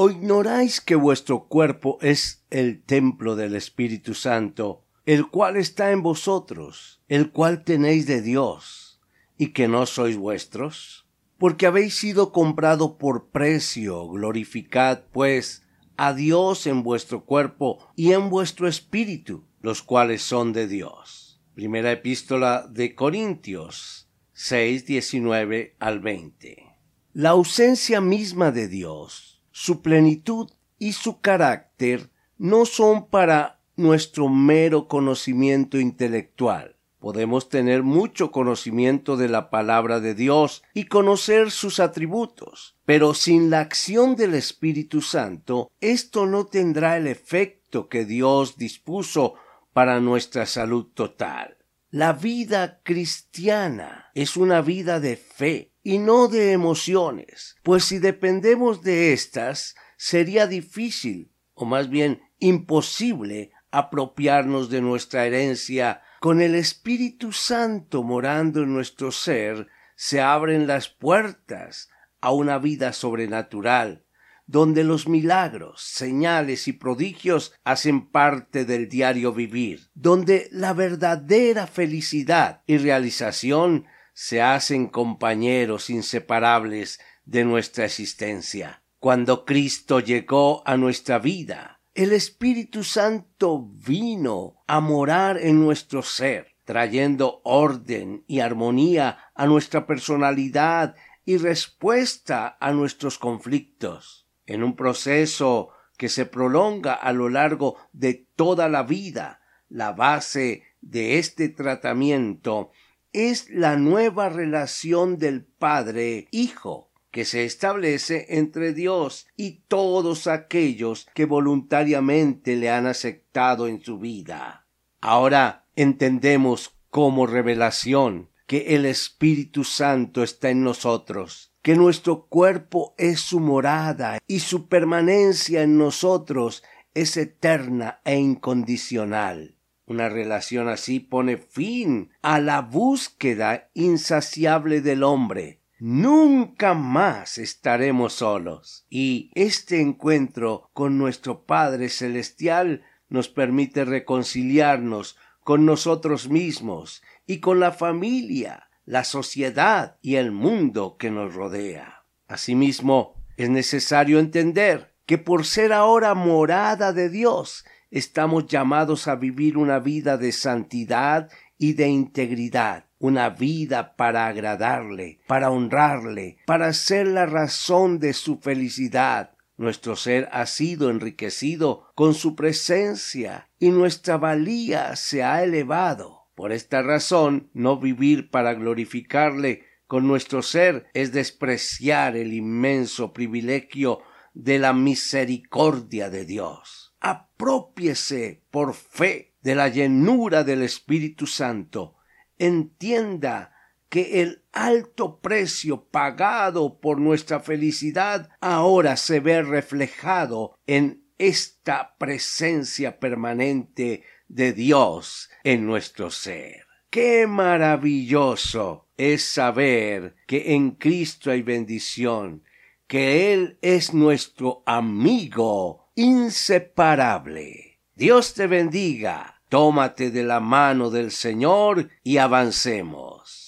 ¿O ignoráis que vuestro cuerpo es el templo del Espíritu Santo, el cual está en vosotros, el cual tenéis de Dios, y que no sois vuestros? Porque habéis sido comprado por precio, glorificad, pues, a Dios en vuestro cuerpo y en vuestro espíritu, los cuales son de Dios. Primera epístola de Corintios 6, 19 al 20. La ausencia misma de Dios su plenitud y su carácter no son para nuestro mero conocimiento intelectual. Podemos tener mucho conocimiento de la palabra de Dios y conocer sus atributos, pero sin la acción del Espíritu Santo, esto no tendrá el efecto que Dios dispuso para nuestra salud total. La vida cristiana es una vida de fe, y no de emociones, pues si dependemos de éstas, sería difícil, o más bien imposible, apropiarnos de nuestra herencia. Con el Espíritu Santo morando en nuestro ser, se abren las puertas a una vida sobrenatural, donde los milagros, señales y prodigios hacen parte del diario vivir, donde la verdadera felicidad y realización se hacen compañeros inseparables de nuestra existencia. Cuando Cristo llegó a nuestra vida, el Espíritu Santo vino a morar en nuestro ser, trayendo orden y armonía a nuestra personalidad y respuesta a nuestros conflictos. En un proceso que se prolonga a lo largo de toda la vida, la base de este tratamiento es la nueva relación del Padre-Hijo que se establece entre Dios y todos aquellos que voluntariamente le han aceptado en su vida. Ahora entendemos como revelación que el Espíritu Santo está en nosotros, que nuestro cuerpo es su morada y su permanencia en nosotros es eterna e incondicional. Una relación así pone fin a la búsqueda insaciable del hombre. Nunca más estaremos solos. Y este encuentro con nuestro Padre Celestial nos permite reconciliarnos con nosotros mismos y con la familia, la sociedad y el mundo que nos rodea. Asimismo, es necesario entender que por ser ahora morada de Dios, estamos llamados a vivir una vida de santidad y de integridad, una vida para agradarle, para honrarle, para ser la razón de su felicidad. Nuestro ser ha sido enriquecido con su presencia y nuestra valía se ha elevado. Por esta razón, no vivir para glorificarle con nuestro ser es despreciar el inmenso privilegio de la misericordia de Dios apropiese por fe de la llenura del Espíritu Santo, entienda que el alto precio pagado por nuestra felicidad ahora se ve reflejado en esta presencia permanente de Dios en nuestro ser. Qué maravilloso es saber que en Cristo hay bendición, que Él es nuestro amigo inseparable. Dios te bendiga, tómate de la mano del Señor y avancemos.